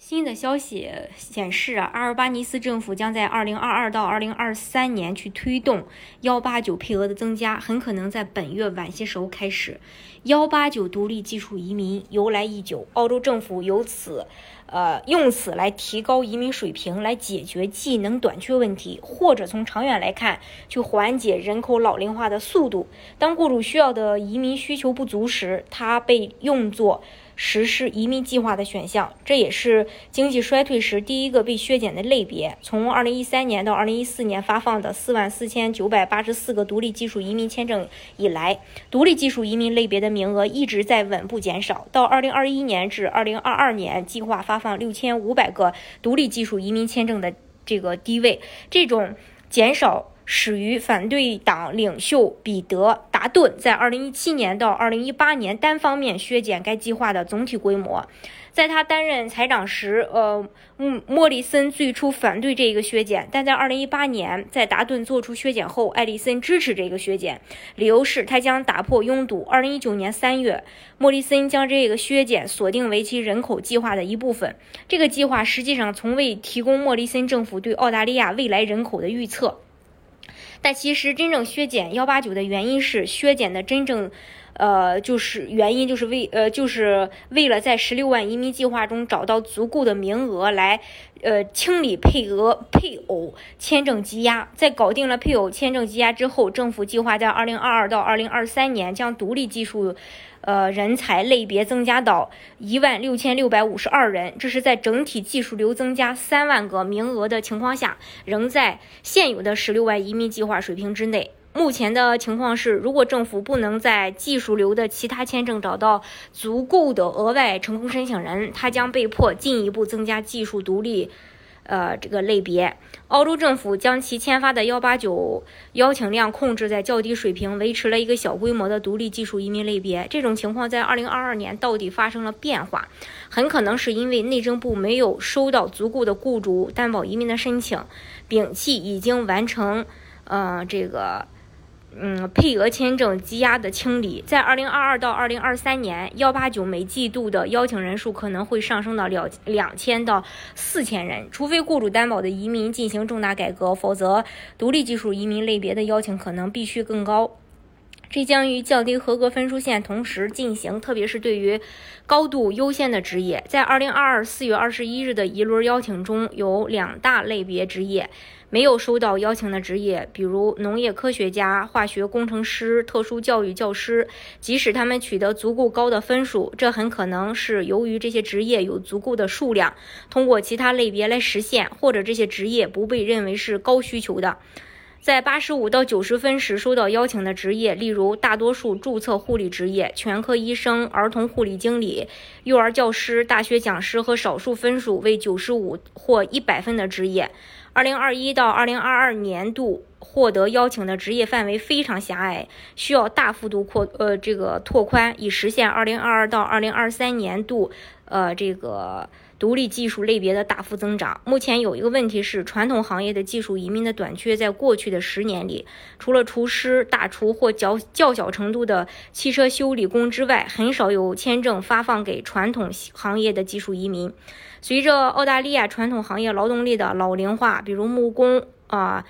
新的消息显示啊，阿尔巴尼斯政府将在二零二二到二零二三年去推动幺八九配额的增加，很可能在本月晚些时候开始。幺八九独立技术移民由来已久，澳洲政府由此，呃，用此来提高移民水平，来解决技能短缺问题，或者从长远来看，去缓解人口老龄化的速度。当雇主需要的移民需求不足时，它被用作。实施移民计划的选项，这也是经济衰退时第一个被削减的类别。从二零一三年到二零一四年发放的四万四千九百八十四个独立技术移民签证以来，独立技术移民类别的名额一直在稳步减少。到二零二一年至二零二二年，计划发放六千五百个独立技术移民签证的这个低位，这种减少。始于反对党领袖彼得·达顿在2017年到2018年单方面削减该计划的总体规模。在他担任财长时，呃，莫莫里森最初反对这个削减，但在2018年，在达顿做出削减后，艾利森支持这个削减，理由是他将打破拥堵。2019年3月，莫里森将这个削减锁定为其人口计划的一部分。这个计划实际上从未提供莫里森政府对澳大利亚未来人口的预测。但其实真正削减幺八九的原因是削减的真正，呃，就是原因就是为呃就是为了在十六万移民计划中找到足够的名额来，呃清理配额配偶签证积压。在搞定了配偶签证积压之后，政府计划在二零二二到二零二三年将独立技术。呃，人才类别增加到一万六千六百五十二人，这是在整体技术流增加三万个名额的情况下，仍在现有的十六万移民计划水平之内。目前的情况是，如果政府不能在技术流的其他签证找到足够的额外成功申请人，他将被迫进一步增加技术独立。呃，这个类别，澳洲政府将其签发的幺八九邀请量控制在较低水平，维持了一个小规模的独立技术移民类别。这种情况在二零二二年到底发生了变化，很可能是因为内政部没有收到足够的雇主担保移民的申请，摒弃已经完成，呃，这个。嗯，配额签证积压的清理，在二零二二到二零二三年，幺八九每季度的邀请人数可能会上升到两两千到四千人，除非雇主担保的移民进行重大改革，否则独立技术移民类别的邀请可能必须更高。这将与降低合格分数线同时进行，特别是对于高度优先的职业，在二零二二四月二十一日的一轮邀请中有两大类别职业。没有收到邀请的职业，比如农业科学家、化学工程师、特殊教育教师，即使他们取得足够高的分数，这很可能是由于这些职业有足够的数量，通过其他类别来实现，或者这些职业不被认为是高需求的。在八十五到九十分时收到邀请的职业，例如大多数注册护理职业、全科医生、儿童护理经理、幼儿教师、大学讲师和少数分数为九十五或一百分的职业。二零二一到二零二二年度获得邀请的职业范围非常狭隘，需要大幅度扩呃这个拓宽，以实现二零二二到二零二三年度呃这个独立技术类别的大幅增长。目前有一个问题是，传统行业的技术移民的短缺，在过去的十年里，除了厨师、大厨或较较小程度的汽车修理工之外，很少有签证发放给传统行业的技术移民。随着澳大利亚传统行业劳动力的老龄化，比如木工啊，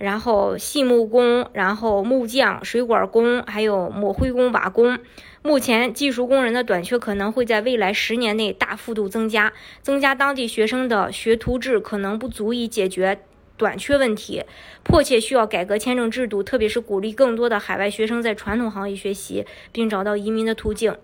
然后细木工，然后木匠、水管工，还有抹灰工、瓦工，目前技术工人的短缺可能会在未来十年内大幅度增加。增加当地学生的学徒制可能不足以解决短缺问题，迫切需要改革签证制度，特别是鼓励更多的海外学生在传统行业学习，并找到移民的途径。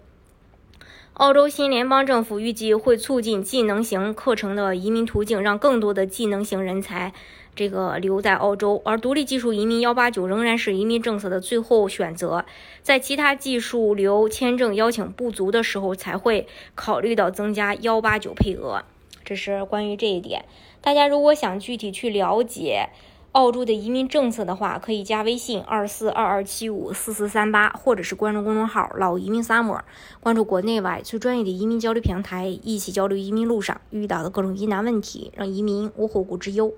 澳洲新联邦政府预计会促进技能型课程的移民途径，让更多的技能型人才这个留在澳洲。而独立技术移民幺八九仍然是移民政策的最后选择，在其他技术流签证邀请不足的时候，才会考虑到增加幺八九配额。这是关于这一点。大家如果想具体去了解。澳洲的移民政策的话，可以加微信二四二二七五四四三八，或者是关注公众号“老移民 summer”，关注国内外最专业的移民交流平台，一起交流移民路上遇到的各种疑难问题，让移民无后顾之忧。